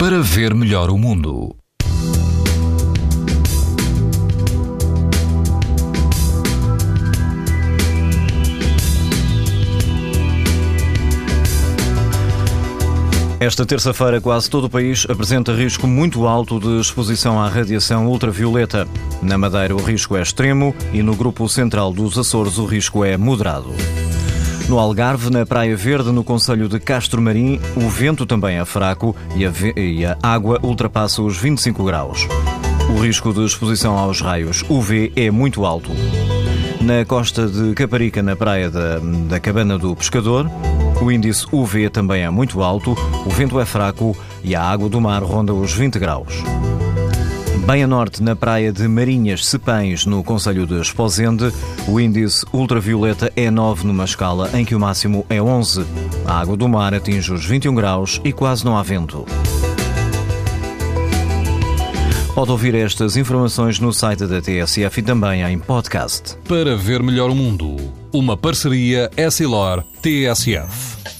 para ver melhor o mundo. Esta terça-feira, quase todo o país apresenta risco muito alto de exposição à radiação ultravioleta. Na Madeira, o risco é extremo e no grupo central dos Açores, o risco é moderado. No Algarve, na Praia Verde, no Conselho de Castro Marim, o vento também é fraco e a, e a água ultrapassa os 25 graus. O risco de exposição aos raios UV é muito alto. Na costa de Caparica, na praia da, da Cabana do Pescador, o índice UV também é muito alto, o vento é fraco e a água do mar ronda os 20 graus. Bem a norte, na praia de Marinhas Cepães, no Conselho de Esposende, o índice ultravioleta é 9 numa escala em que o máximo é 11. A água do mar atinge os 21 graus e quase não há vento. Pode ouvir estas informações no site da TSF e também em podcast. Para ver melhor o mundo, uma parceria Essilor-TSF.